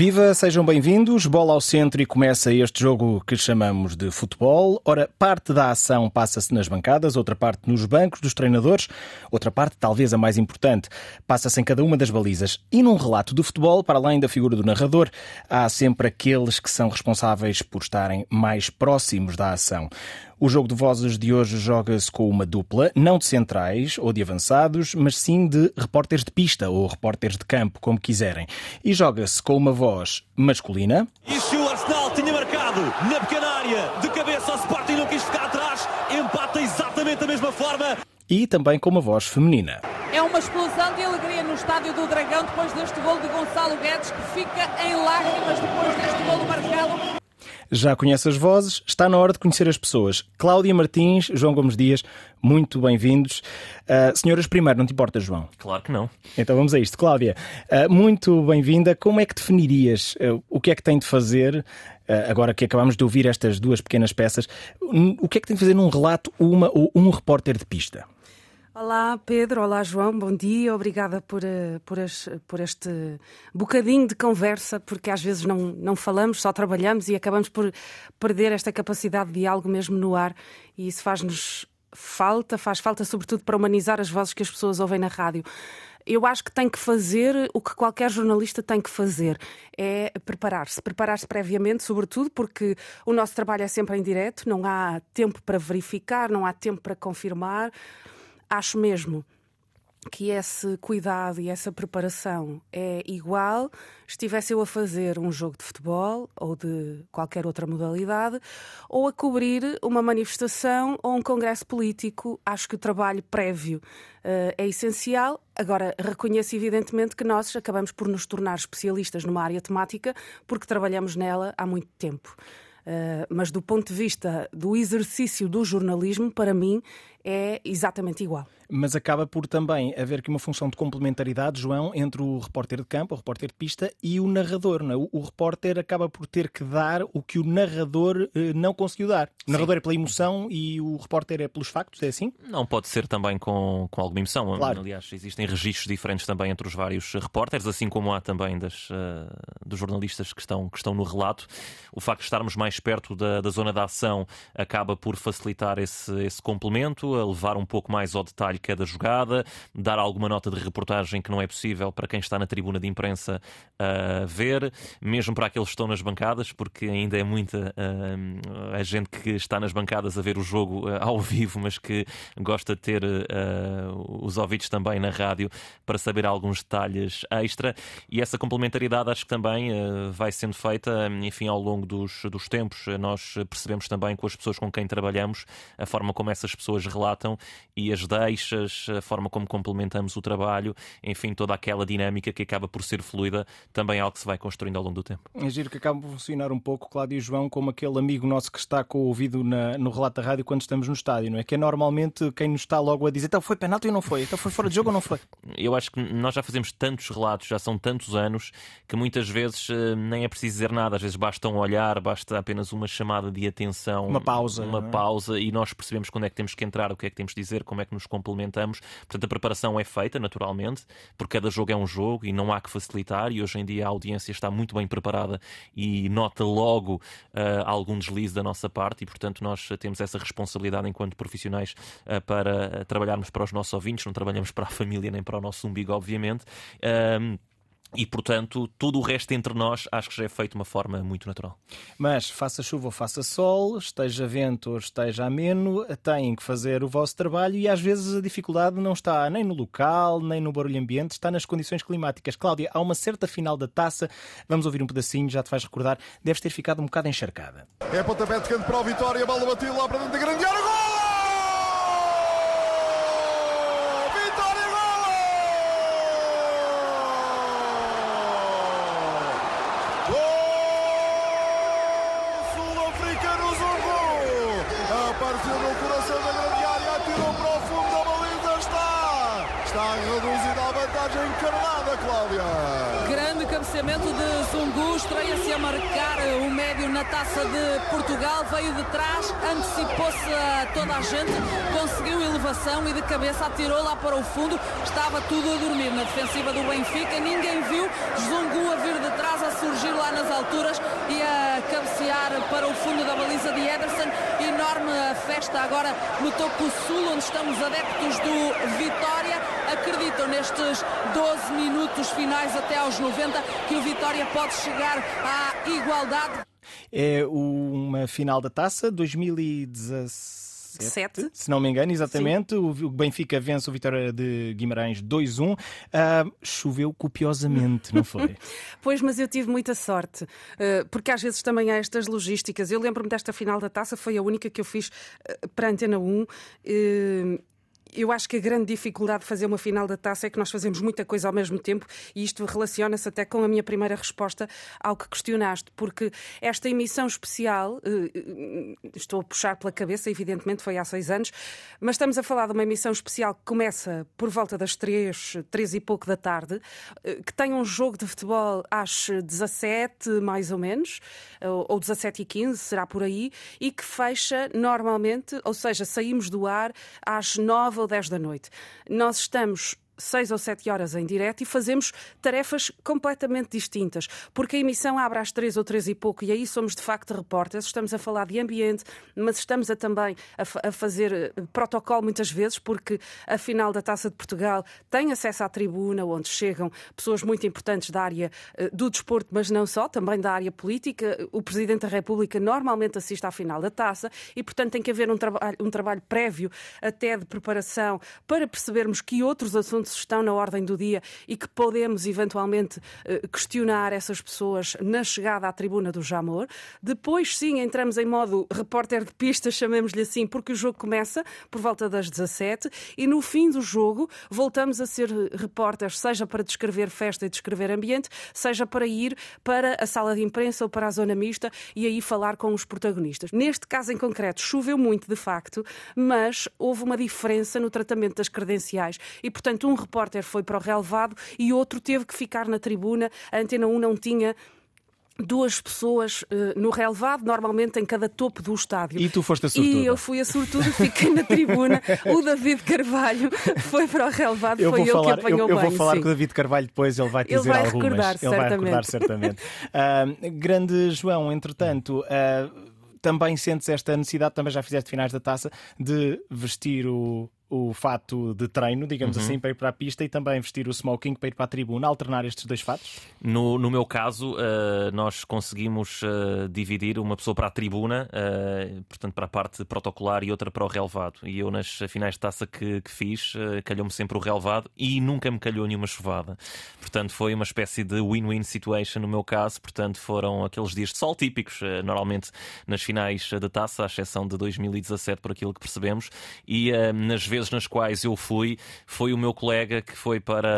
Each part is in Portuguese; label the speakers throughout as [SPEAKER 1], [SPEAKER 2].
[SPEAKER 1] Viva, sejam bem-vindos. Bola ao centro e começa este jogo que chamamos de futebol. Ora, parte da ação passa-se nas bancadas, outra parte nos bancos dos treinadores, outra parte, talvez a mais importante, passa-se em cada uma das balizas. E num relato de futebol, para além da figura do narrador, há sempre aqueles que são responsáveis por estarem mais próximos da ação. O jogo de vozes de hoje joga-se com uma dupla, não de centrais ou de avançados, mas sim de repórteres de pista ou repórteres de campo, como quiserem. E joga-se com uma voz masculina.
[SPEAKER 2] E se o Arsenal tinha marcado na pequena área, de cabeça ao Sporting não quis ficar atrás, empata exatamente da mesma forma.
[SPEAKER 1] E também com uma voz feminina.
[SPEAKER 3] É uma explosão de alegria no estádio do Dragão depois deste gol de Gonçalo Guedes, que fica em lágrimas depois
[SPEAKER 1] já conhece as vozes, está na hora de conhecer as pessoas. Cláudia Martins, João Gomes Dias, muito bem-vindos. Uh, senhoras, primeiro, não te importa, João?
[SPEAKER 4] Claro que não.
[SPEAKER 1] Então vamos a isto. Cláudia, uh, muito bem-vinda. Como é que definirias uh, o que é que tem de fazer, agora que acabamos de ouvir estas duas pequenas peças, o que é que tem de fazer num relato uma ou um repórter de pista?
[SPEAKER 5] Olá Pedro, olá João, bom dia, obrigada por, eh, por, por, este bocadinho de conversa, porque às vezes não, não falamos, só trabalhamos e acabamos por perder esta capacidade de diálogo mesmo no ar. E isso faz-nos falta, faz falta sobretudo para humanizar as vozes que as pessoas ouvem na rádio. Eu acho que tem que fazer o que qualquer jornalista tem que fazer, é preparar-se, preparar-se previamente, sobretudo porque o nosso trabalho é sempre em direto, não há tempo para verificar, não há tempo para confirmar acho mesmo que esse cuidado e essa preparação é igual estivesse eu a fazer um jogo de futebol ou de qualquer outra modalidade ou a cobrir uma manifestação ou um congresso político. Acho que o trabalho prévio uh, é essencial. Agora, reconheço evidentemente que nós acabamos por nos tornar especialistas numa área temática porque trabalhamos nela há muito tempo. Uh, mas do ponto de vista do exercício do jornalismo, para mim, é exatamente igual.
[SPEAKER 1] Mas acaba por também haver aqui uma função de complementaridade, João, entre o repórter de campo, o repórter de pista e o narrador. Não é? o, o repórter acaba por ter que dar o que o narrador eh, não conseguiu dar. O narrador é pela emoção e o repórter é pelos factos, é assim?
[SPEAKER 4] Não, pode ser também com, com alguma emoção.
[SPEAKER 1] Claro.
[SPEAKER 4] Aliás, existem registros diferentes também entre os vários repórteres, assim como há também das, uh, dos jornalistas que estão, que estão no relato. O facto de estarmos mais perto da, da zona da ação acaba por facilitar esse, esse complemento a levar um pouco mais ao detalhe cada jogada, dar alguma nota de reportagem que não é possível para quem está na tribuna de imprensa uh, ver, mesmo para aqueles que estão nas bancadas, porque ainda é muita uh, a gente que está nas bancadas a ver o jogo uh, ao vivo, mas que gosta de ter os ouvidos também na rádio para saber alguns detalhes extra. E essa complementaridade acho que também vai sendo feita, enfim, ao longo dos, dos tempos. Nós percebemos também com as pessoas com quem trabalhamos a forma como essas pessoas relatam e as deixas, a forma como complementamos o trabalho, enfim, toda aquela dinâmica que acaba por ser fluida, também é algo que se vai construindo ao longo do tempo.
[SPEAKER 1] É giro que acaba por funcionar um pouco, Cláudio e João, como aquele amigo nosso que está com o ouvido na, no relato da rádio quando estamos no estádio, não é? Que é normalmente quem nos está logo a dizer então foi penalti ou não foi? Então foi fora de jogo ou não foi?
[SPEAKER 4] Eu acho que nós já fazemos tantos relatos, já são tantos anos, que muitas vezes eh, nem é preciso dizer nada, às vezes basta um olhar, basta apenas uma chamada de atenção,
[SPEAKER 1] uma pausa,
[SPEAKER 4] uma é? pausa e nós percebemos quando é que temos que entrar o que é que temos de dizer, como é que nos complementamos. Portanto, a preparação é feita, naturalmente, porque cada jogo é um jogo e não há que facilitar. E hoje em dia a audiência está muito bem preparada e nota logo uh, algum deslize da nossa parte. E, portanto, nós temos essa responsabilidade enquanto profissionais uh, para trabalharmos para os nossos ouvintes, não trabalhamos para a família nem para o nosso umbigo, obviamente. E, portanto, tudo o resto entre nós acho que já é feito de uma forma muito natural.
[SPEAKER 1] Mas, faça chuva ou faça sol, esteja vento ou esteja ameno, têm que fazer o vosso trabalho e às vezes a dificuldade não está nem no local, nem no barulho ambiente, está nas condições climáticas. Cláudia, há uma certa final da taça, vamos ouvir um pedacinho, já te vais recordar, deves ter ficado um bocado encharcada.
[SPEAKER 6] É pontapé de canto para o Vitória, a bola batida lá para dentro da grande área, gol!
[SPEAKER 3] Cabeceamento de Zungu, estreia-se a marcar o médio na taça de Portugal, veio de trás, antecipou-se a toda a gente, conseguiu elevação e de cabeça atirou lá para o fundo, estava tudo a dormir. Na defensiva do Benfica, ninguém viu Zungu a vir de trás, a surgir lá nas alturas e a cabecear para o fundo da baliza de Ederson, enorme festa agora no topo sul, onde estão os adeptos do Vitória, acreditam nestes 12 minutos finais até aos 90 que o Vitória pode chegar à igualdade.
[SPEAKER 1] É uma final da taça 2017.
[SPEAKER 5] Sete.
[SPEAKER 1] Se não me engano, exatamente. O Benfica vence o Vitória de Guimarães 2-1. Uh, choveu copiosamente, não foi?
[SPEAKER 5] pois, mas eu tive muita sorte, uh, porque às vezes também há estas logísticas. Eu lembro-me desta final da taça, foi a única que eu fiz uh, para a Antena 1 eu acho que a grande dificuldade de fazer uma final da taça é que nós fazemos muita coisa ao mesmo tempo e isto relaciona-se até com a minha primeira resposta ao que questionaste, porque esta emissão especial, eh, eh, estou a puxar pela cabeça, evidentemente foi há seis anos, mas estamos a falar de uma emissão especial que começa por volta das três, três e pouco da tarde, eh, que tem um jogo de futebol às 17, mais ou menos, ou 17 e 15, será por aí, e que fecha normalmente, ou seja, saímos do ar às 9 ou 10 da noite. Nós estamos seis ou sete horas em direto e fazemos tarefas completamente distintas, porque a emissão abre às três ou três e pouco e aí somos de facto repórteres, estamos a falar de ambiente, mas estamos a também a, a, fazer eh, protocolo muitas vezes, porque a final da Taça de Portugal tem acesso à tribuna, onde chegam pessoas muito importantes da área uh, do desporto, mas não só, também da área política. O Presidente da República normalmente assiste à final da Taça e, portanto, tem que haver um, traba um trabalho prévio até de preparação para percebermos que outros assuntos assuntos estão na ordem do dia e que podemos eventualmente eh, questionar essas pessoas na chegada à tribuna do Jamor. Depois, sim, entramos em modo repórter de pista, chamemos-lhe assim, porque o jogo começa por volta das 17 e no fim do jogo voltamos a ser repórteres, seja para descrever festa e descrever ambiente, seja para ir para a sala de imprensa ou para a zona mista e aí falar com os protagonistas. Neste caso em concreto, choveu muito de facto, mas houve uma diferença no tratamento das credenciais e, portanto, um repórter foi para o relevado e outro teve que ficar na tribuna. A Antena 1 não tinha duas pessoas uh, no relevado, normalmente em cada topo do estádio.
[SPEAKER 1] E tu foste a sortuda.
[SPEAKER 5] E eu fui a sortuda, fiquei na tribuna. o David Carvalho foi para o relevado,
[SPEAKER 1] eu
[SPEAKER 5] foi ele
[SPEAKER 1] falar,
[SPEAKER 5] que apanhou
[SPEAKER 1] eu, eu
[SPEAKER 5] bem,
[SPEAKER 1] vou falar
[SPEAKER 5] sim.
[SPEAKER 1] com o David Carvalho depois, ele vai te
[SPEAKER 5] ele
[SPEAKER 1] dizer
[SPEAKER 5] vai
[SPEAKER 1] algumas.
[SPEAKER 5] Recordar,
[SPEAKER 1] ele vai recordar certamente. uh, grande João, entretanto... Uh, também sentes esta necessidade, também já fizeste finais da taça, de vestir o, o fato de treino, digamos uhum. assim, para ir para a pista e também vestir o smoking para ir para a tribuna, alternar estes dois fatos?
[SPEAKER 4] No, no meu caso, uh, nós conseguimos uh, dividir uma pessoa para a tribuna, uh, portanto para a parte protocolar e outra para o relevado. E eu nas finais de taça que, que fiz, calhou-me sempre o relevado e nunca me calhou nenhuma chuvada. Portanto foi uma espécie de win-win situation no meu caso, portanto foram aqueles dias de sol típicos, normalmente nas finais da taça, à exceção de 2017 por aquilo que percebemos, e nas vezes vezes nas quais eu fui, foi o meu colega que foi para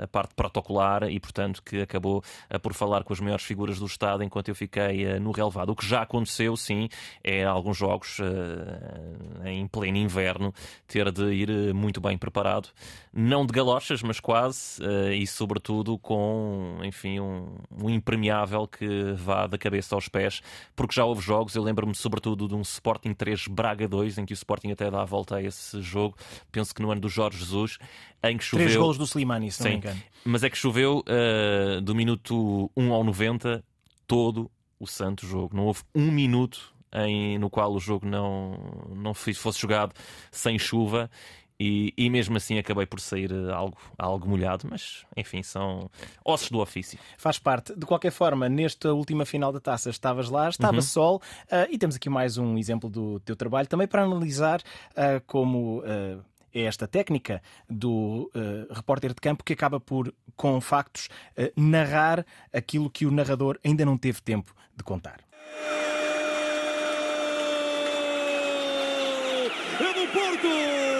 [SPEAKER 4] a, a parte protocolar e, portanto, que acabou por falar com as maiores figuras do Estado enquanto eu fiquei eh, no relevado. O que já aconteceu, sim, é alguns jogos eh, em pleno inverno ter de ir eh, muito bem preparado, não de galochas, mas quase, e sobretudo com, enfim, um, um impermeável que vá da cabeça aos pés, porque já houve jogos, eu lembro-me sobretudo de um Sporting 3 Braga 2, em que o Sporting até dá a volta a esse jogo, penso que no ano do Jorge Jesus, em que choveu.
[SPEAKER 1] Três golos do Slimani, se não me engano.
[SPEAKER 4] Mas é que choveu uh, do minuto 1 ao 90 todo o santo jogo. Não houve um minuto em, no qual o jogo não, não fosse jogado sem chuva e, e, mesmo assim acabei por sair eh, algo, algo molhado, mas enfim, são ossos do ofício.
[SPEAKER 1] Faz parte. De qualquer forma, nesta última final da taça estavas lá, estava uhum. sol, uh, e temos aqui mais um exemplo do teu trabalho, também para analisar uh, como. Uh, é esta técnica do uh, repórter de campo que acaba por, com factos, uh, narrar aquilo que o narrador ainda não teve tempo de contar.
[SPEAKER 2] É do Porto!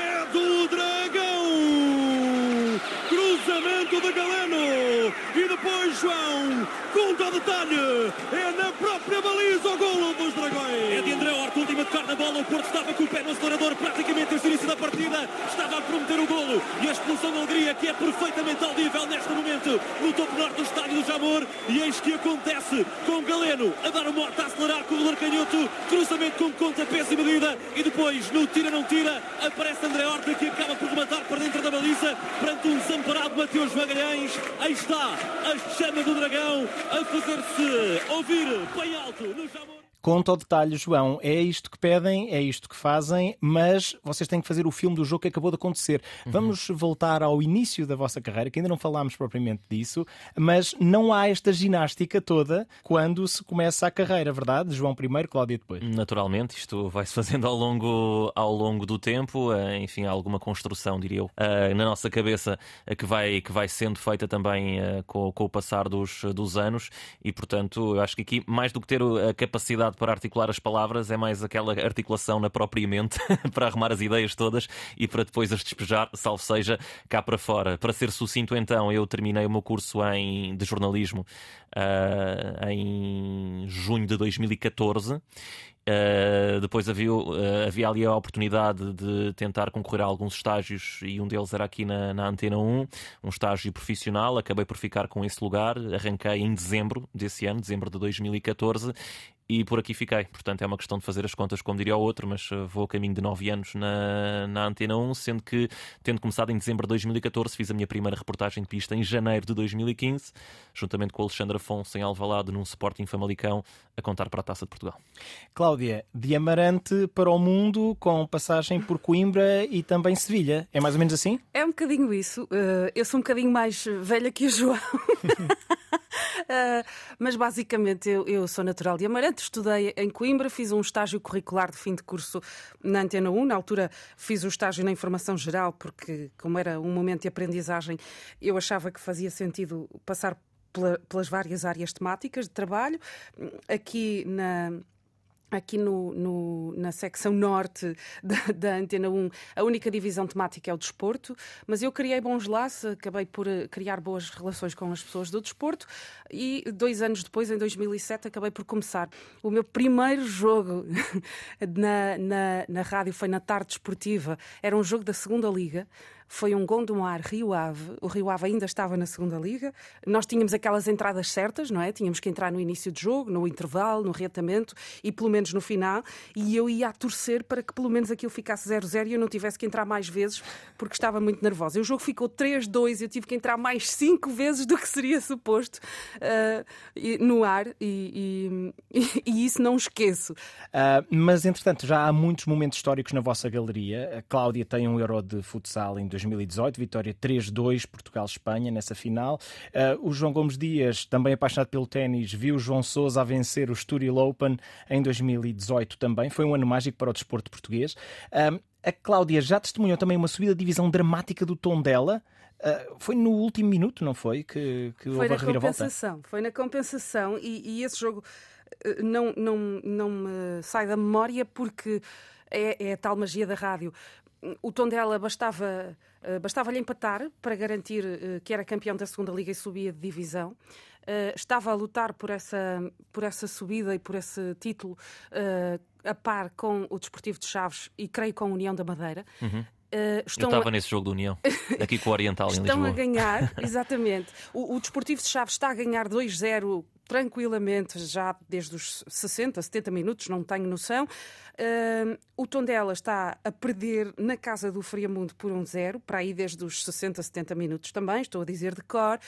[SPEAKER 2] de Galeno. E depois João, conta o detalhe. É na própria baliza o golo dos Dragões.
[SPEAKER 7] É de André Horta.
[SPEAKER 2] Última tocar na bola. O Porto estava com o pé no acelerador praticamente desde o início da partida. Estava a prometer o golo e a expulsão de alegria que é perfeitamente audível neste momento no topo norte do estádio do Jamor. E eis que acontece com Galeno a dar o morte a acelerar com o goleiro canhoto. Cruzamento com conta, peso e medida. E depois, no tira não tira, aparece André Horta que acaba por rematar para dentro da baliza perante um desamparado Mateus Magalhães. Aí está a chama do dragão a fazer-se ouvir bem alto no Jamor.
[SPEAKER 1] Conta ao detalhe, João. É isto que pedem, é isto que fazem, mas vocês têm que fazer o filme do jogo que acabou de acontecer. Uhum. Vamos voltar ao início da vossa carreira, que ainda não falámos propriamente disso, mas não há esta ginástica toda quando se começa a carreira, verdade? João primeiro, Cláudia depois.
[SPEAKER 4] Naturalmente, isto vai-se fazendo ao longo, ao longo do tempo, eh, enfim, há alguma construção, diria eu, eh, na nossa cabeça eh, que vai, que vai sendo feita também com, com o passar dos, dos anos e, portanto, eu acho que aqui, mais do que ter a capacidade dificuldade para articular as palavras, é mais aquela articulação na própria mente para arrumar as ideias todas e para depois as despejar, salvo seja, cá para fora. Para ser sucinto, então, eu terminei o meu curso em, de jornalismo uh, em junho de 2014 Uh, depois havia, uh, havia ali a oportunidade de tentar concorrer a alguns estágios e um deles era aqui na, na Antena 1, um estágio profissional. Acabei por ficar com esse lugar. Arranquei em dezembro desse ano, dezembro de 2014, e por aqui fiquei. Portanto, é uma questão de fazer as contas, como diria o outro, mas uh, vou a caminho de 9 anos na, na Antena 1, sendo que, tendo começado em dezembro de 2014, fiz a minha primeira reportagem de pista em janeiro de 2015, juntamente com o Alexandre Afonso em Alvalade, num Sporting Famalicão, a contar para a Taça de Portugal.
[SPEAKER 1] Cláudia, de Amarante para o mundo, com passagem por Coimbra e também Sevilha. É mais ou menos assim?
[SPEAKER 5] É um bocadinho isso. Uh, eu sou um bocadinho mais velha que o João. Uh, mas basicamente eu, eu, sou natural de Amarante, estudei em Coimbra, fiz um estágio curricular de fim de curso na Antena 1. Na altura fiz o estágio na Informação Geral, porque, como era um momento de aprendizagem, eu achava que fazia sentido passar pelas várias áreas temáticas de trabalho. Aqui na Aqui no, no, na secção norte da, da, Antena 1, a única divisão temática é o desporto, mas eu criei bons laços, acabei por eh, criar boas relações com as pessoas do desporto e dois anos depois, em 2007, acabei por começar. O meu primeiro jogo na, na, na rádio foi na tarde esportiva, era um jogo da segunda Liga foi um Gondomar Rio Ave. O Rio Ave ainda estava na segunda liga. Nós tínhamos aquelas entradas certas, não é? Tínhamos que entrar no início do jogo, no intervalo, no reatamento e pelo menos no final. E eu ia a torcer para que pelo menos aquilo ficasse 0-0 e eu não tivesse que entrar mais vezes porque estava muito nervosa. E o jogo ficou 3-2 e eu tive que entrar mais 5 vezes do que seria suposto uh, no ar e, e, e, isso não esqueço.
[SPEAKER 1] Uh, mas entretanto já há muitos momentos históricos na vossa galeria. A Cláudia tem um Euro de futsal em 2018, vitória 3-2 Portugal-Espanha nessa final. Uh, o João Gomes Dias, também apaixonado pelo ténis, viu João Sousa a vencer o Estoril Open em 2018 também. Foi um ano mágico para o desporto português. Uh, a Cláudia já testemunhou também uma subida de divisão dramática do tom dela. Uh, foi no último minuto, não foi? Que, que
[SPEAKER 5] foi houve a reviravolta? Foi na compensação e, e esse jogo não, não, não me sai da memória porque é, é, a tal magia da rádio o tom dela bastava, uh, bastava-lhe empatar para garantir uh, que era campeão da segunda liga e subia de divisão. Uh, estava a lutar por essa, por essa subida e por esse título a par com o Desportivo de Chaves e creio com a União da Madeira.
[SPEAKER 4] Uhum. Uh, estão Eu estava a... nesse jogo da União, aqui com o Oriental em
[SPEAKER 5] Lisboa.
[SPEAKER 4] Estão
[SPEAKER 5] a ganhar, exatamente. O, o Desportivo de Chaves está a ganhar 2-0 tranquilamente já desde os 60, 70 minutos, não tenho noção. Uh, o Tondela está a perder na casa do Friamundo por um zero, para aí desde os 60, 70 minutos também, estou a dizer de cor.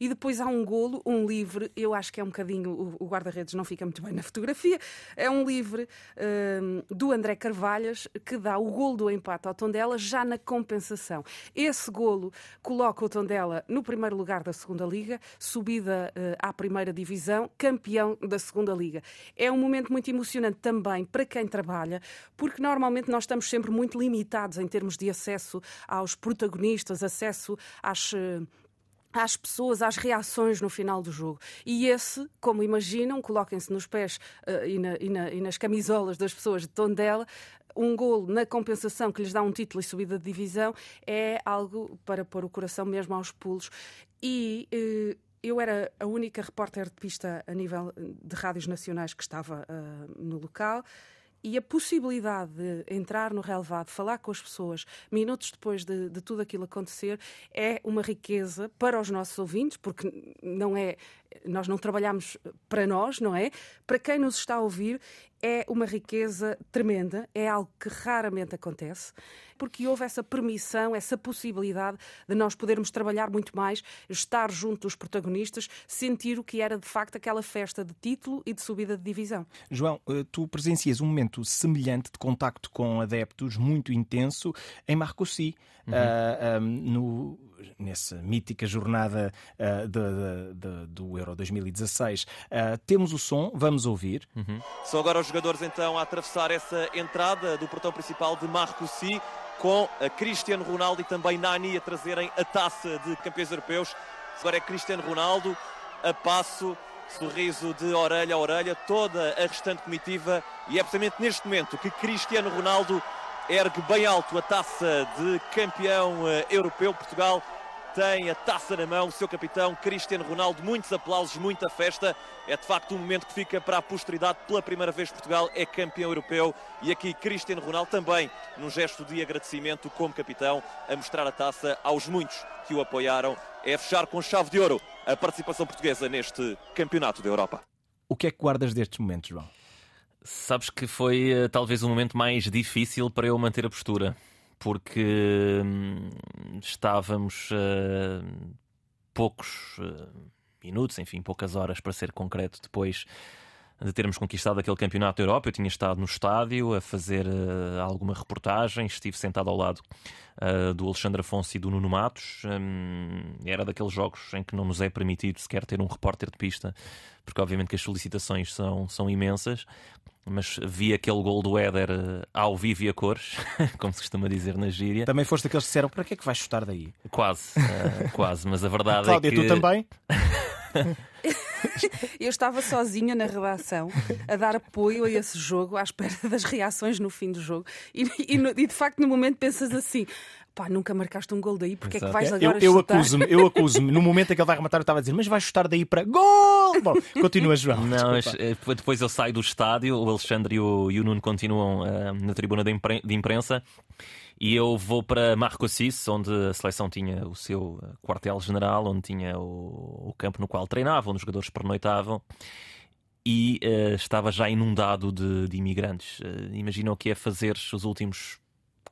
[SPEAKER 5] E depois há um golo, um livre, eu acho que é um bocadinho, o, o guarda-redes não fica muito bem na fotografia, é um livre uh, do André Carvalhas que dá o golo do empate ao Tondela já na compensação. Esse golo coloca o Tondela no primeiro lugar da segunda liga, subida uh, à primeira divisão, campeão da segunda liga. É um momento muito emocionante também para quem trabalha trabalha, porque normalmente nós estamos sempre muito limitados em termos de acesso aos protagonistas, acesso às eh, às pessoas, às reações no final do jogo. E esse, como imaginam, coloquem-se nos pés uh, e, na, e, na, e, nas camisolas das pessoas de Tondela, um golo na compensação que lhes dá um título e subida de divisão é algo para pôr o coração mesmo aos pulos. E uh, eu era a única repórter de pista a nível de rádios nacionais que estava uh, no local E a possibilidade de entrar no relevado, falar com as pessoas, minutos depois de, de tudo aquilo acontecer, é uma riqueza para os nossos ouvintes, porque não é nós não trabalhamos para nós, não é? Para quem nos está a ouvir, é uma riqueza tremenda, é algo que raramente acontece, porque houve essa permissão, essa possibilidade de nós podermos trabalhar muito mais, estar junto dos protagonistas, sentir o que era de facto aquela festa de título e de subida de divisão.
[SPEAKER 1] João, eh, tu presencias um momento semelhante de contacto com adeptos muito intenso em Marcoussis, uhum. uh, no nessa mítica jornada uh, de, de, de, do Euro 2016. Uh, temos o som, vamos ouvir.
[SPEAKER 2] Uhum. São agora os jogadores então a atravessar essa entrada do portão principal de Marcoussis com a Cristiano Ronaldo e também Nani a trazerem a taça de campeões europeus. Agora é Cristiano Ronaldo a passo, sorriso de orelha a orelha, toda a restante comitiva e é precisamente neste momento que Cristiano Ronaldo ergue bem alto a taça de campeão eh, europeu. Portugal tem a taça na mão, o seu capitão Cristiano Ronaldo. Muitos aplausos, muita festa. É de facto um momento que fica para a posteridade. Pela primeira vez, Portugal é campeão europeu. E aqui Cristiano Ronaldo também, num gesto de agradecimento como capitão, a mostrar a taça aos muitos que o apoiaram. É fechar com chave de ouro a participação portuguesa neste campeonato da Europa.
[SPEAKER 1] O que é que guardas destes momentos, João?
[SPEAKER 4] Sabes que foi uh, talvez o momento mais difícil para eu manter a postura, porque hum, estávamos uh, poucos uh, minutos, enfim, poucas horas para ser concreto depois de termos conquistado aquele campeonato da Europa. Eu tinha estado no estádio a fazer uh, alguma reportagem, estive sentado ao lado uh, do Alexandre Afonso e do Nuno Matos. Um, era daqueles jogos em que não nos é permitido sequer ter um repórter de pista, porque obviamente que as solicitações são, são imensas. Mas vi aquele gol do Éder uh, ao vivo e a cores, como se costuma dizer na gíria.
[SPEAKER 1] Também foste daqueles que disseram: para que é que vais chutar daí?
[SPEAKER 4] Quase, quase, mas a verdade
[SPEAKER 1] Cláudia,
[SPEAKER 4] é que.
[SPEAKER 1] Cláudia, tu também?
[SPEAKER 5] Eu estava sozinha na redação a dar apoio a esse jogo, à espera das reações no fim do jogo. E, e, e de facto, no momento pensas assim: pá, nunca marcaste um gol daí, porque Exato. é que vais agora
[SPEAKER 1] Eu, eu acuso-me, eu acuso-me. No momento em que ele vai rematar, eu estava a dizer: mas vais chutar daí para gol! Bom, continua, João.
[SPEAKER 4] Não, mas, eh, depois eu saio do estádio, o Alexandre e o, e o Nuno continuam uh, na tribuna de, de imprensa e eu vou para Marcoussis, onde a seleção tinha o seu eh, quartel-general, onde tinha o, o, campo no qual treinavam, onde os jogadores pernoitavam. E uh, estava já inundado de, de imigrantes. Uh, imagina o que é fazer os últimos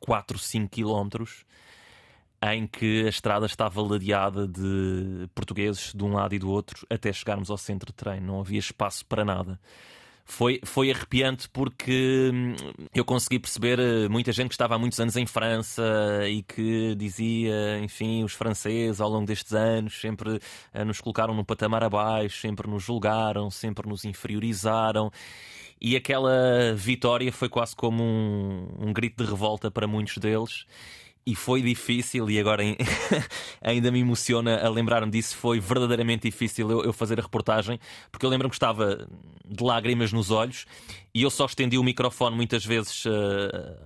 [SPEAKER 4] 4, 5 quilómetros em que a estrada estava ladeada de portugueses de um lado e do outro até chegarmos ao centro de treino. Não havia espaço para nada foi, foi arrepiante porque hum, eu consegui perceber eh, muita gente que estava há muitos anos em França e que dizia, enfim, os franceses ao longo destes anos sempre eh, nos colocaram num patamar abaixo, sempre nos julgaram, sempre nos inferiorizaram. E aquela vitória foi quase como um, um grito de revolta para muitos deles e foi difícil, e agora ainda me emociona a lembrar-me disso. Foi verdadeiramente difícil eu, eu, fazer a reportagem, porque eu lembro-me que estava de lágrimas nos olhos e eu só estendi o microfone muitas vezes uh,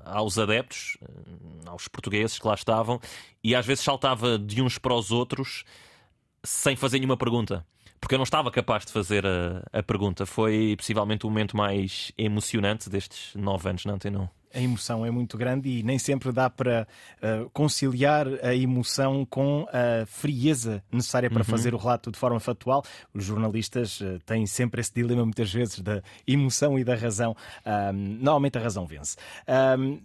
[SPEAKER 4] aos adeptos, uh, aos portugueses que lá estavam, e às vezes saltava de uns para os outros sem fazer nenhuma pergunta. Porque eu não estava capaz de fazer a, a pergunta. Foi possivelmente o momento mais emocionante destes nove anos na Antena
[SPEAKER 1] a emoção é muito grande e nem sempre dá para uh, conciliar a emoção com a frieza necessária para uhum. fazer o relato de forma factual. Os jornalistas uh, têm sempre esse dilema, muitas vezes, da emoção e da razão. Um, normalmente a razão vence. Um,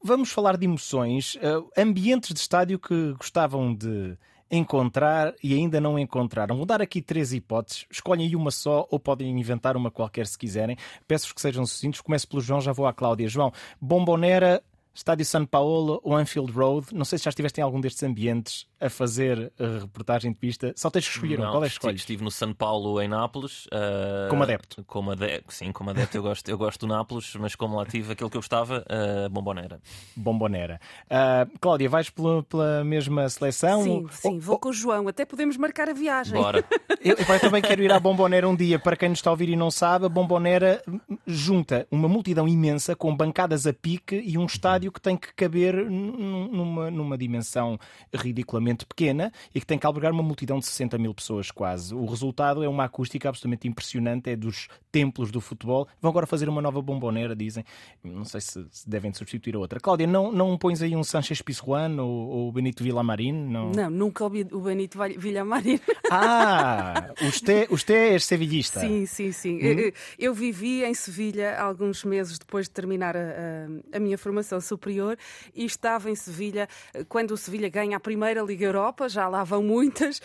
[SPEAKER 1] vamos falar de emoções, uh, ambientes de estádio que gostavam de encontrar e ainda não encontraram. Vou dar aqui três hipóteses. Escolhem uma só ou podem inventar uma qualquer se quiserem. Peço-vos que sejam sucintos. Começo pelo João, já vou à Cláudia. João, Bombonera, Estádio São Paulo ou Anfield Road. Não sei se já estiveste em algum destes ambientes a fazer a reportagem de pista. Só tens que escolher um. Qual é que escolhes?
[SPEAKER 4] Estive no São Paulo, em Nápoles. Uh,
[SPEAKER 1] como adepto?
[SPEAKER 4] Como adepto, sim, como adepto eu gosto, eu gosto do Nápoles, mas como lá tive aquilo que eu gostava, uh, Bombonera.
[SPEAKER 1] Bombonera. Uh, Cláudia, vais pela, pela mesma seleção?
[SPEAKER 5] Sim, sim, oh, vou oh. com o João. Até podemos marcar a viagem.
[SPEAKER 4] Bora.
[SPEAKER 1] eu, eu também quero ir à Bombonera um dia. Para quem nos está a ouvir e não sabe, a Bombonera junta uma multidão imensa com bancadas a pique e um estádio estádio que tem que caber numa, numa dimensão ridiculamente pequena e que tem que albergar uma multidão de 60 mil pessoas quase. O resultado é uma acústica absolutamente impressionante, é dos templos do futebol. Vão agora fazer uma nova bombonera, dizem. Não sei se, devem substituir a outra. Cláudia, não, não pões aí um Sanchez Pizjuan ou, ou Benito Villamarín?
[SPEAKER 5] Não... não, nunca ouvi o Benito Villamarín.
[SPEAKER 1] Ah, usted, usted é sevilhista.
[SPEAKER 5] Sim, sim, sim. Hum? Eu, eu, vivi em Sevilha alguns meses depois de terminar a, a, a, minha formação superior e estava em Sevilha quando o Sevilha ganha a primeira Liga Europa, já lá vão muitas,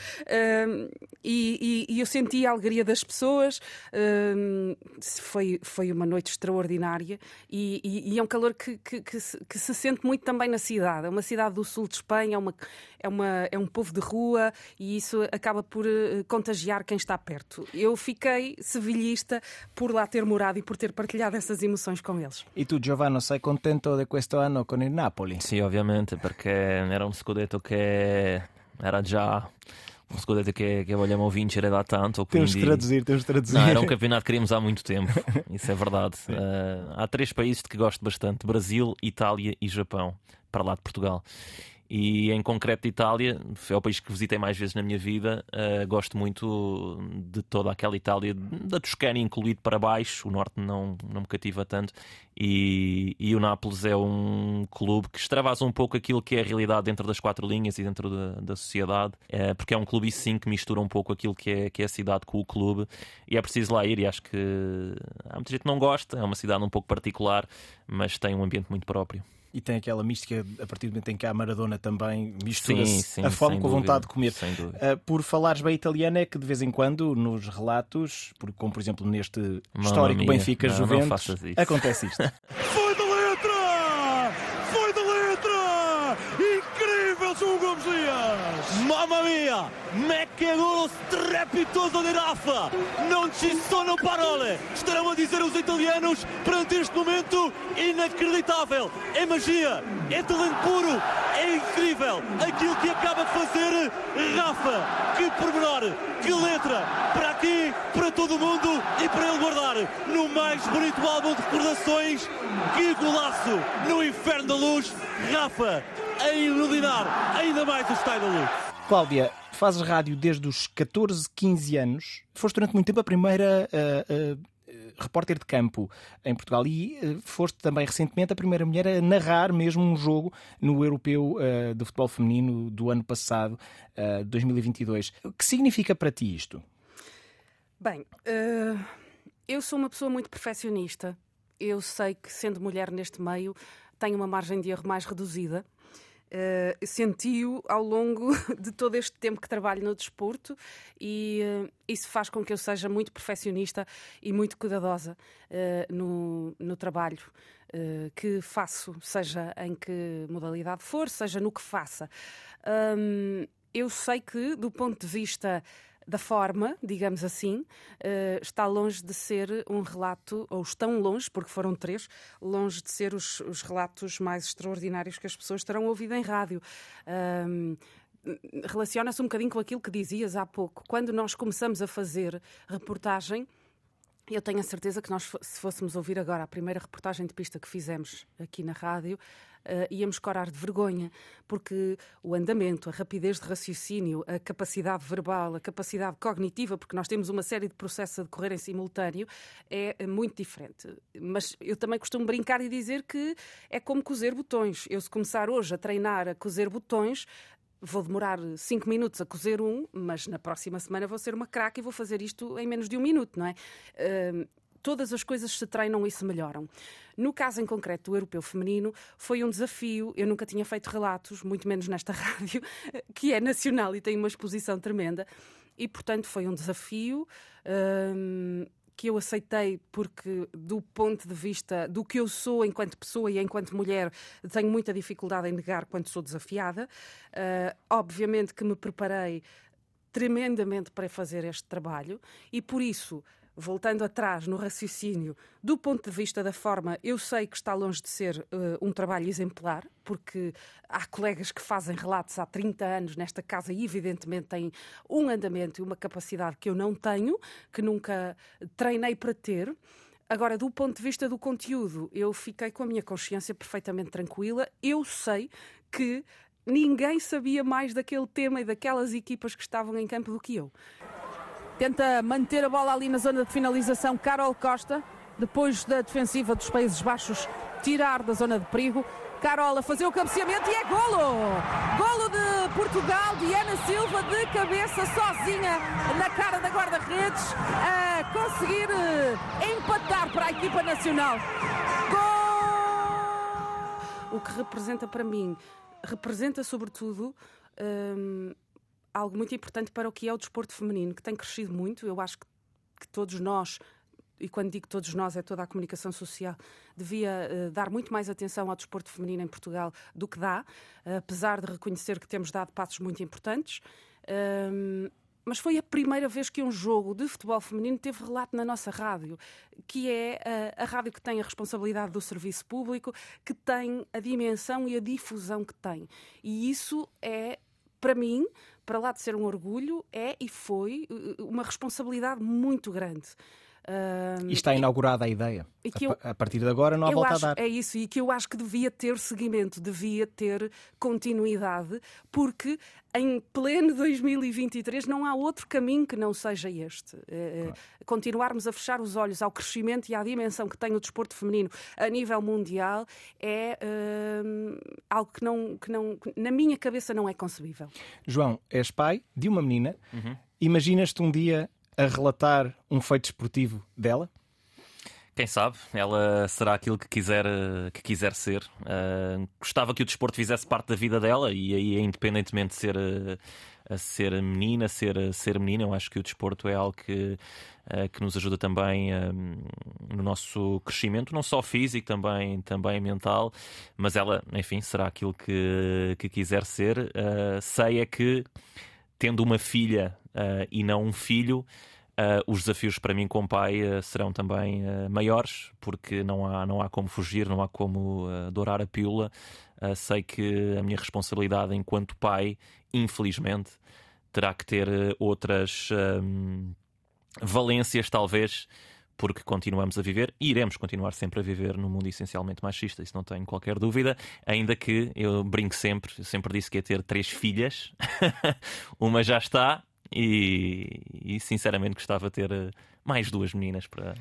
[SPEAKER 5] um, e, e, e, eu senti a alegria das pessoas. Um, foi, foi uma noite extraordinária e, e é um calor que, que, que, se, que se sente muito também na cidade. É uma cidade do sul de Espanha, é, uma, é, uma, é um povo de rua e isso acaba por uh, contagiar quem está perto. Eu fiquei sevilhista por lá ter morado e por ter partilhado essas emoções com eles.
[SPEAKER 1] E tu, Giovanni, sei contento de questo anno con il Napoli?
[SPEAKER 4] Sì, ovviamente, perché era un scudetto che era già um scudetto che, che vogliamo vincere da tanto.
[SPEAKER 1] Quindi... Temos de traduzir, temos de traduzir.
[SPEAKER 4] Não, era um campeonato que queríamos há muito tempo, isso é verdade. Uh, há três países de que gosto bastante: Brasil, Itália e Japão, para lá de Portugal. E em concreto Itália, é o país que visitei mais vezes na minha vida. Uh, gosto muito de toda aquela Itália, da Toscana incluído para baixo. O norte não, não me cativa tanto. E, e o Nápoles é um clube que extravasa um pouco aquilo que é a realidade dentro das quatro linhas e dentro da, da sociedade, uh, porque é um clube, sim, que mistura um pouco aquilo que é, que é a cidade com o clube. E é preciso lá ir. E acho que há muita gente que não gosta. É uma cidade um pouco particular, mas tem um ambiente muito próprio
[SPEAKER 1] e tem aquela mística a partir do momento em que há Maradona também mistura-se a fome com a vontade de comer. Uh, por falares bem italiano, é que de vez em quando nos relatos, como por exemplo neste histórico Benfica Juventus, acontece isto.
[SPEAKER 2] Foi da letra! Foi da letra! Incrível João Gomes Dias! Mamma mia! Ma che golo strepitoso di Rafa! Non ci sono parole! Estarão a dizer os italianos perante este momento inacreditável! É magia! É talento puro! É incrível! Aquilo que acaba de fazer Rafa! Que pormenor! Que letra! Para aqui, para todo mundo e para ele guardar no mais bonito álbum de recordações! Que golaço! No inferno da luz! Rafa a iluminar ainda mais o Estádio da Luz!
[SPEAKER 1] Cláudia, fazes rádio desde os 14, 15 anos. Foste durante muito tempo a primeira uh, uh, repórter de campo em Portugal e uh, foste também recentemente a primeira mulher a narrar mesmo um jogo no Europeu de Futebol Feminino do ano passado, 2022. O que significa para ti isto?
[SPEAKER 5] Bem, eu sou uma pessoa muito perfeccionista. Eu sei que, sendo mulher neste meio, tenho uma margem de erro mais reduzida uh, sentiu ao longo de todo este tempo que trabalho no desporto e uh, isso faz com que eu seja muito perfeccionista e muito cuidadosa uh, no, no trabalho que faço, seja em que modalidade for, seja no que faça. Um, eu sei que, do ponto de vista da forma, digamos assim, uh, está longe de ser um relato, ou estão longe, porque foram três, longe de ser os, os relatos mais extraordinários que as pessoas terão ouvido em rádio. Um, Relaciona-se um bocadinho com aquilo que dizias há pouco. Quando nós começamos a fazer reportagem, eu tenho a certeza que nós, se fôssemos ouvir agora a primeira reportagem de pista que fizemos aqui na rádio, uh, íamos corar de vergonha, porque o andamento, a rapidez de raciocínio, a capacidade verbal, a capacidade cognitiva, porque nós temos uma série de processos a decorrer em simultâneo, é eh, muito diferente. Mas eu também costumo brincar e dizer que é como cozer botões. Eu, se começar hoje a treinar a cozer botões, vou demorar 5 minutos a cozer um, mas na próxima semana vou ser uma craque e vou fazer isto em menos de um minuto, não é? Uh, todas as coisas se treinam e se melhoram. No caso em concreto do europeu feminino, foi um desafio. Eu nunca tinha feito relatos, muito menos nesta rádio, que é nacional e tem uma exposição tremenda. E, portanto, foi um desafio. Que eu aceitei porque, do ponto de vista do que eu sou enquanto pessoa e enquanto mulher, tenho muita dificuldade em negar quando sou desafiada. Uh, obviamente que me preparei tremendamente para fazer este trabalho e, por isso, voltando atrás no raciocínio, do ponto de vista da forma, eu sei que está longe de ser uh, um trabalho exemplar, porque há colegas que fazem relatos há 30 anos nesta casa e, evidentemente, têm um andamento e uma capacidade que eu não tenho, que nunca treinei para ter. agora, do ponto de vista do conteúdo, eu fiquei com a minha consciência perfeitamente tranquila. Eu sei que ninguém sabia mais daquele tema e daquelas equipas que estavam em campo do que eu.
[SPEAKER 3] Tenta manter a bola ali na zona de finalização Carol Costa, depois da defensiva dos Países Baixos tirar da zona de perigo. Carola fazer o cabeceamento e é golo! Golo de Portugal, Diana Silva de cabeça sozinha na cara da guarda-redes a conseguir eh, empatar para a equipa nacional.
[SPEAKER 5] Gol! O que representa para mim, representa sobretudo. Hum, algo muito importante para o que é o desporto feminino, que tem crescido muito. Eu acho que, que todos nós e quando digo todos nós, é toda a comunicação social, devia uh, dar muito mais atenção ao desporto feminino em Portugal do que dá, uh, apesar de reconhecer que temos dado passos muito importantes. Uh, mas foi a primeira vez que um jogo de futebol feminino teve relato na nossa rádio, que é a, a rádio que tem a responsabilidade do serviço público, que tem a dimensão e a difusão que tem. E isso é, para mim, para lá de ser um orgulho, é e foi eh, uma responsabilidade muito grande.
[SPEAKER 1] Uh, e está inaugurada a ideia. Eu, a, partir de agora não há volta
[SPEAKER 5] acho,
[SPEAKER 1] a dar.
[SPEAKER 5] É isso, e que eu acho que devia ter seguimento, devia ter continuidade, porque em pleno 2023 não há outro caminho que não seja este. É, claro. Continuarmos a fechar os olhos ao crescimento e à dimensão que tem o desporto feminino a nível mundial é uh, algo que, não, que não, na minha cabeça não é concebível.
[SPEAKER 1] João, és pai de uma menina. Uhum. Imaginas-te um dia a relatar um feito esportivo dela?
[SPEAKER 4] Quem sabe? Ela será aquilo que quiser, que quiser ser. Uh, gostava que o desporto fizesse parte da vida dela e aí, independentemente de ser, uh, ser menina, ser, ser menina, eu acho que o desporto é algo que, uh, que nos ajuda também no nosso crescimento, não só físico, também, também mental. Mas ela, enfim, será aquilo que, que quiser ser. sei é que, tendo uma filha uh, e não um filho, uh, os desafios para mim como pai uh, serão também maiores, porque não há, não há como fugir, não há como dourar a pílula. sei que a minha responsabilidade enquanto pai, infelizmente, terá que ter outras um, valências, talvez, porque continuamos a viver e iremos continuar sempre a viver num mundo essencialmente machista, isso não tenho qualquer dúvida. Ainda que eu brinco sempre, eu sempre disse que ia ter três filhas, uma já está, e, e sinceramente gostava de ter eh, mais duas meninas para,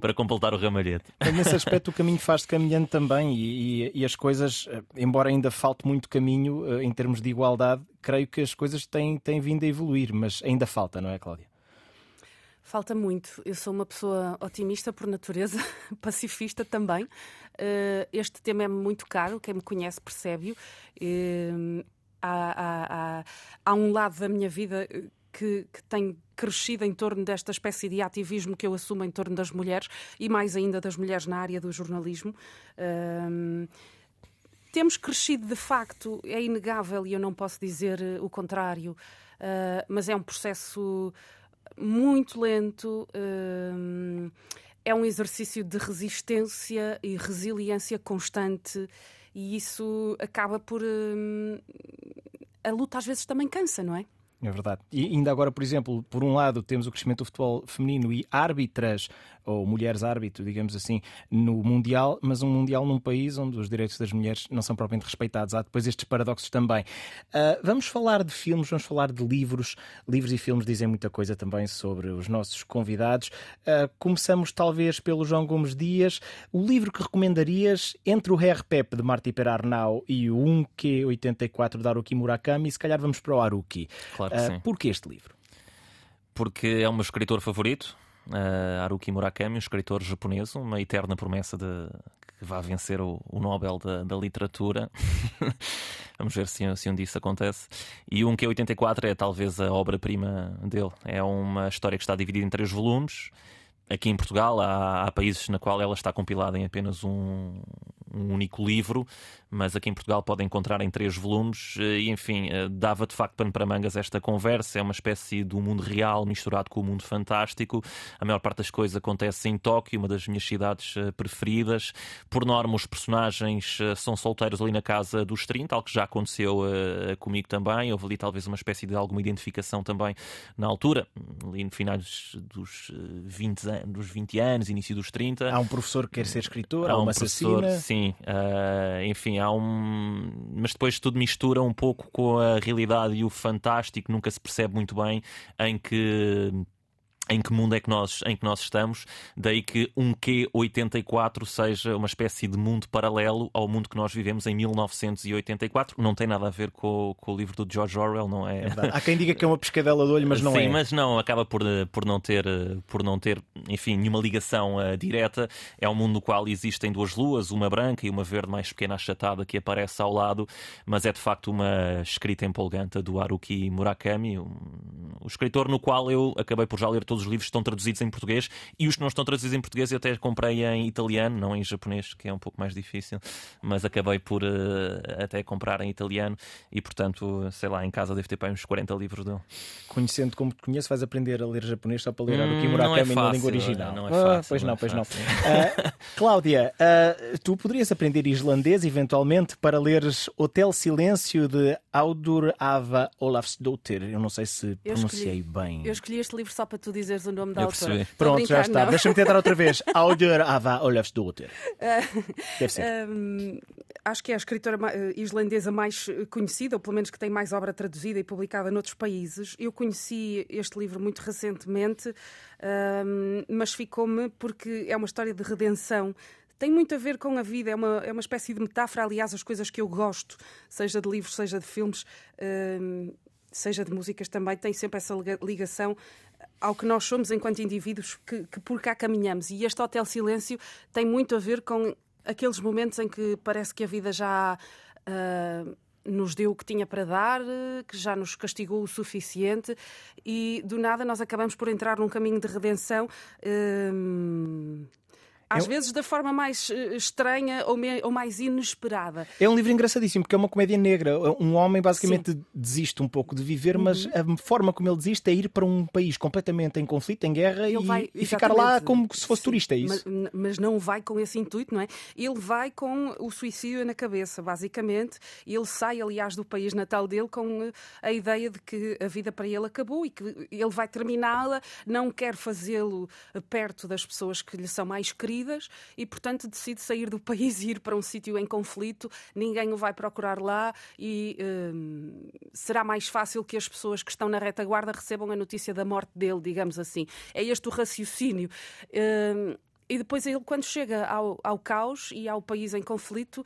[SPEAKER 4] para completar o ramalhete.
[SPEAKER 1] Nesse aspecto, o caminho faz-se caminhando também e, e, e, as coisas, eh, embora ainda falte muito caminho eh, em termos de igualdade, creio que as coisas têm, têm vindo a evoluir, mas ainda falta, não é, Cláudia?
[SPEAKER 5] Falta muito. Eu sou uma pessoa otimista por natureza, pacifista também. Este tema é muito caro, quem me conhece percebe-o há, há, há, um lado da minha vida eh, que, que, tem crescido em torno desta espécie de ativismo que eu assumo em torno das mulheres e mais ainda das mulheres na área do jornalismo. Temos crescido de facto, é inegável e eu não posso dizer eh, o contrário, uh, mas é um processo muito lento. Uh, é um exercício de resistência e resiliência constante e isso acaba por. Hum, a luta às vezes também cansa, não é?
[SPEAKER 1] É verdade. E ainda agora, por exemplo, por um lado temos o crescimento do futebol feminino e árbitras, ou mulheres árbitro, digamos assim, no Mundial, mas um Mundial num país onde os direitos das mulheres não são propriamente respeitados. Há depois estes paradoxos também. Uh, vamos falar de filmes, vamos falar de livros. Livros e filmes dizem muita coisa também sobre os nossos convidados. Uh, começamos talvez pelo João Gomes Dias. O livro que recomendarias entre o Pep de Marty Perarnau e o 1Q84 de Haruki Murakami, se calhar vamos para o Haruki.
[SPEAKER 4] Claro Claro uh,
[SPEAKER 1] Porquê este livro?
[SPEAKER 4] Porque é o meu escritor favorito, uh, Haruki Murakami, um escritor japonês, uma eterna promessa de que vá vencer o, o Nobel da, da literatura. Vamos ver se, se um dia isso acontece. E um que é 84 é talvez a obra-prima dele. É uma história que está dividida em três volumes. Aqui em Portugal há, há países na qual ela está compilada em apenas um, um único livro, mas aqui em Portugal pode encontrar em três volumes. E, enfim, dava de facto pano para mangas esta conversa. É uma espécie do mundo real misturado com o mundo fantástico. A maior parte das coisas acontece em Tóquio, uma das minhas cidades preferidas. Por norma, os personagens são solteiros ali na casa dos 30, algo que já aconteceu comigo também. Houve ali talvez uma espécie de alguma identificação também na altura, ali no finais dos 20, dos 20 anos, início dos 30.
[SPEAKER 1] Há um professor que quer ser escritor, há, há um uma assassina.
[SPEAKER 4] Sim, uh, enfim, há um. Mas depois tudo mistura um pouco com a realidade e o fantástico, nunca se percebe muito bem em que em que mundo é que nós, em que nós estamos, daí que um Q84 seja uma espécie de mundo paralelo ao mundo que nós vivemos em 1984. Não tem nada a ver com, com o livro do George Orwell, não é? é
[SPEAKER 1] Há quem diga que é uma pescadela de olho, mas não
[SPEAKER 4] Sim,
[SPEAKER 1] é.
[SPEAKER 4] Sim, mas não, acaba por, por, não ter, por não ter, enfim, nenhuma ligação uh, direta. É um mundo no qual existem duas luas, uma branca e uma verde mais pequena achatada que aparece ao lado, mas é de facto uma escrita empolgante do Haruki Murakami, um, um escritor no qual eu acabei por já ler todos os livros estão traduzidos em português e os que não estão traduzidos em português eu até comprei em italiano, não em japonês, que é um pouco mais difícil, mas acabei por uh, até comprar em italiano e, portanto, sei lá, em casa devo ter para uns 40 livros dele.
[SPEAKER 1] Conhecendo como te conheço, vais aprender a ler japonês só para ler hum, Haruki Murakami é na língua original.
[SPEAKER 4] Não é fácil. Ah,
[SPEAKER 1] pois não,
[SPEAKER 4] não é
[SPEAKER 1] pois não. Uh, Cláudia, uh, tu poderias aprender islandês eventualmente para leres Hotel Silêncio de Audur Ava Olafsdottir. Eu não sei se pronunciei
[SPEAKER 5] escolhi,
[SPEAKER 1] bem.
[SPEAKER 5] Eu escolhi este livro só para tu dizeres o nome da
[SPEAKER 4] eu
[SPEAKER 5] autora.
[SPEAKER 4] Percebi.
[SPEAKER 1] Pronto, já está. Deixa-me tentar outra vez. Audur Ava Olafsdottir. Deve ser.
[SPEAKER 5] Um, acho que é a escritora islandesa mais conhecida, ou pelo menos que tem mais obra traduzida e publicada noutros países. Eu conheci este livro muito recentemente, um, mas ficou-me porque é uma história de redenção tem muito a ver com a vida, é uma, é uma espécie de metáfora, aliás, as coisas que eu gosto, seja de livros, seja de filmes, um, seja de músicas também, tem sempre essa ligação ao que nós somos enquanto indivíduos que, que por cá caminhamos. E este Hotel Silêncio tem muito a ver com aqueles momentos em que parece que a vida já. Uh, nos deu o que tinha para dar, que já nos castigou o suficiente e do nada nós acabamos por entrar num caminho de redenção. Hum, às vezes da forma mais eh, estranha ou, me, ou, mais inesperada.
[SPEAKER 1] É um livro engraçadíssimo, porque é uma comédia negra. Um homem basicamente Sim. desiste um pouco de viver, uhum. mas a forma como ele desiste é ir para um país completamente em conflito, em guerra e, vai, e, ficar lá como se fosse Sim. turista. É isso.
[SPEAKER 5] Mas, mas, não vai com esse intuito, não é? Ele vai com o suicídio na cabeça, basicamente. Ele sai, aliás, do país natal dele com eh, a ideia de que a vida para ele acabou e que ele vai terminá-la, não quer fazê-lo eh, perto das pessoas que lhe são mais queridas e, portanto, decide sair do país e ir para um sítio em conflito. Ninguém o vai procurar lá e hum, será mais fácil que as pessoas que estão na retaguarda recebam a notícia da morte dele, digamos assim. É este o raciocínio. Hum, e depois ele, quando chega ao, ao caos e ao país em conflito,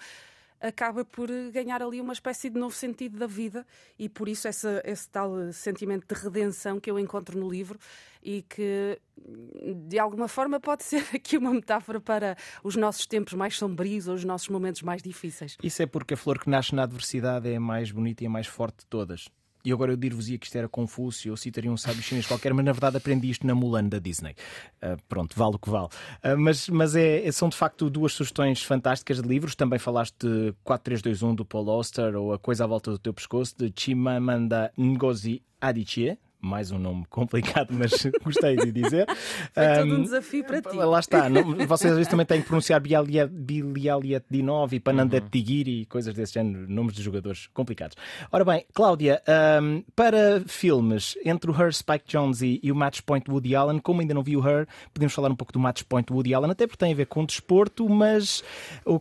[SPEAKER 5] acaba por ganhar ali uma espécie de novo sentido da vida e por isso essa, esse tal sentimento de redenção que eu encontro no livro e que de alguma forma pode ser aqui uma metáfora para os nossos tempos mais sombrios ou os nossos momentos mais difíceis.
[SPEAKER 1] Isso é porque a flor que nasce na adversidade é a mais bonita e a mais forte de todas. E agora eu dir-vos-ia que isto era Confúcio, eu citaria um sábio chinês qualquer, mas na verdade aprendi isto na Mulan da Disney. Uh, pronto, vale o que vale. Uh, mas mas é, são de facto duas sugestões fantásticas de livros. Também falaste de 4321 do Paul Auster ou A Coisa à Volta do Teu Pescoço, de Chimamanda Ngozi Adichie mais um nome complicado, mas gostei de dizer.
[SPEAKER 5] Foi um, todo um desafio para ti.
[SPEAKER 1] Lá está. Não, vocês às vezes também têm que pronunciar Bilialiet Dinov e Panandet uhum. Tigiri e coisas desse género, nomes de jogadores complicados. Ora bem, Cláudia, um, para filmes entre o Her, Spike Jones e, e, o Match Point Woody Allen, como ainda não vi o Her, podemos falar um pouco do Match Point Woody Allen, até porque tem a ver com desporto, mas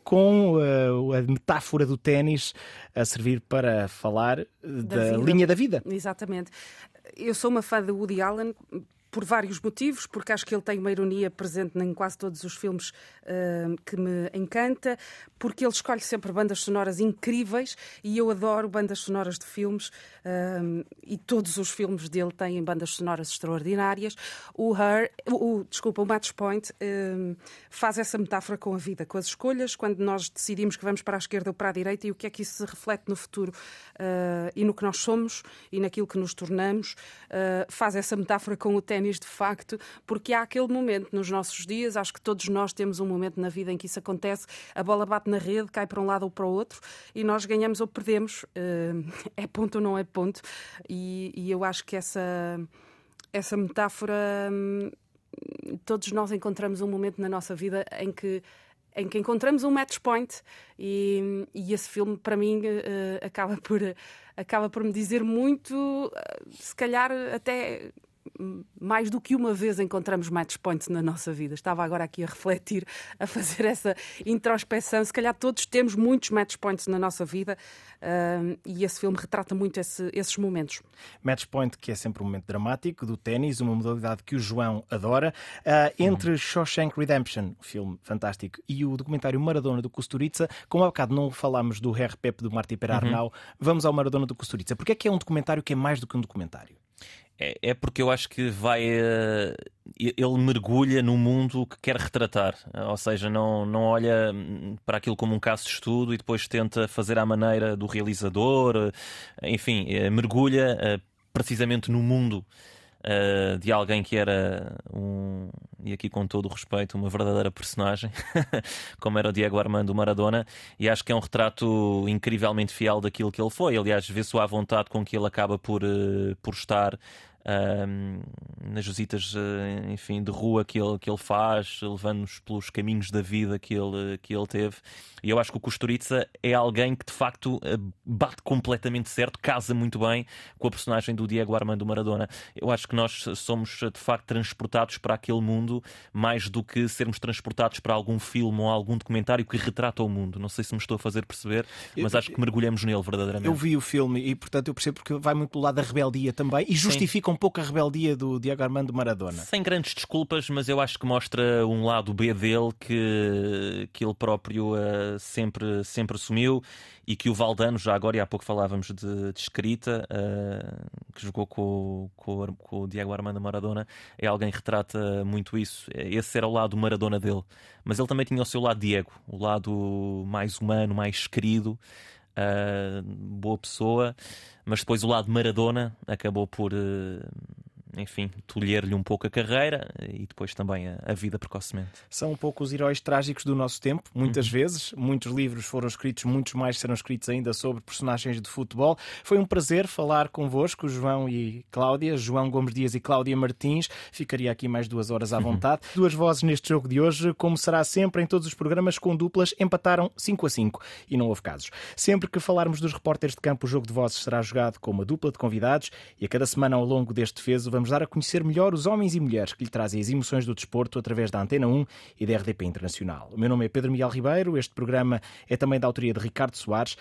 [SPEAKER 1] com uh, a metáfora do ténis a servir para falar da, da linha da vida.
[SPEAKER 5] Exatamente eu sou uma fã de Woody Allen por vários motivos, porque acho que ele tem uma ironia presente em quase todos os filmes uh, que me encanta, porque ele escolhe sempre bandas sonoras incríveis e eu adoro bandas sonoras de filmes uh, e todos os filmes dele têm bandas sonoras extraordinárias. O Her, o, desculpa, o Match Point uh, faz essa metáfora com a vida, com as escolhas, quando nós decidimos que vamos para a esquerda ou para a direita e o que é que isso se reflete no futuro e no que nós somos e naquilo que nos tornamos. faz essa metáfora com o ténis de facto, porque há aquele momento nos nossos dias, acho que todos nós temos um momento na vida em que isso acontece, a bola bate na rede, cai para um lado ou para o outro, e nós ganhamos ou perdemos, é ponto ou não é ponto, e, e eu acho que essa, essa metáfora hum, todos nós encontramos um momento na nossa vida em que em que encontramos um match point e, e esse filme para mim uh, acaba por acaba por me dizer muito uh, se calhar até mais do que uma vez encontramos match points na nossa vida. Estava agora aqui a refletir, a fazer essa introspeção. Se calhar todos temos muitos match points na nossa vida uh, e esse filme retrata muito esse, esses momentos.
[SPEAKER 1] Match point, que é sempre um momento dramático do ténis, uma modalidade que o João adora. Uh, entre uhum. Shawshank Redemption, um filme fantástico, e o documentário Maradona do Kusturica, como há bocado não falámos do Pep do Martí Perarnau, uhum. vamos ao Maradona do Kusturica. Porque é que é um documentário que é mais do que um documentário?
[SPEAKER 4] É, é porque eu acho que vai. Uh, ele mergulha no mundo que quer retratar. Ou seja, não, não olha para aquilo como um caso de estudo e depois tenta fazer à maneira do realizador. Uh, enfim, mergulha precisamente no mundo. Uh, de alguém que era um, e aqui com todo o respeito, uma verdadeira personagem, como era o Diego Armando Maradona, e acho que é um retrato incrivelmente fiel daquilo que ele foi. Aliás, vê-se à vontade com que ele acaba por, uh, por estar nas visitas uh, enfim, de rua que ele, que ele faz, levando-nos pelos caminhos da vida que ele, que ele teve. E eu acho que o Kusturica é alguém que de facto uh, bate completamente certo, casa muito bem com a personagem do Diego Armando Maradona. Eu acho que nós somos de facto transportados para aquele mundo mais do que sermos transportados para algum filme ou algum documentário que retrata o mundo. Não sei se me estou a fazer perceber, mas eu, acho que mergulhamos nele verdadeiramente.
[SPEAKER 1] Eu vi o filme e, portanto, eu percebo porque vai muito pelo lado da rebeldia também e justifica um pouco a rebeldia do Diego Armando Maradona.
[SPEAKER 4] Sem grandes desculpas, mas eu acho que mostra um lado B dele que, que ele próprio uh, sempre, sempre assumiu e que o Valdano, já agora, e há pouco falávamos de, de escrita, uh, que jogou com, com, com, o Diego Armando Maradona, é alguém que retrata muito isso. Esse era o lado Maradona dele. Mas ele também tinha o seu lado Diego, o lado mais humano, mais querido. Uh, boa pessoa, mas depois o lado Maradona acabou por uh, enfim, tolher-lhe um pouco a carreira e depois também a, a, vida precocemente.
[SPEAKER 1] São um pouco os heróis trágicos do nosso tempo, muitas uhum. vezes. Muitos livros foram escritos, muitos mais serão escritos ainda sobre personagens de futebol. Foi um prazer falar convosco, João e Cláudia, João Gomes Dias e Cláudia Martins. Ficaria aqui mais duas horas à uhum. vontade. Uhum. Duas vozes neste jogo de hoje, como será sempre em todos os programas com duplas, empataram 5 a 5 e não houve casos. Sempre que falarmos dos repórteres de campo, o jogo de vozes será jogado com uma dupla de convidados e a cada semana ao longo deste fezo vamos vamos dar a conhecer melhor os homens e mulheres que lhe trazem as emoções do desporto através da Antena 1 e da RDP Internacional. O meu nome é Pedro Miguel Ribeiro, este programa é também da autoria de Ricardo Soares.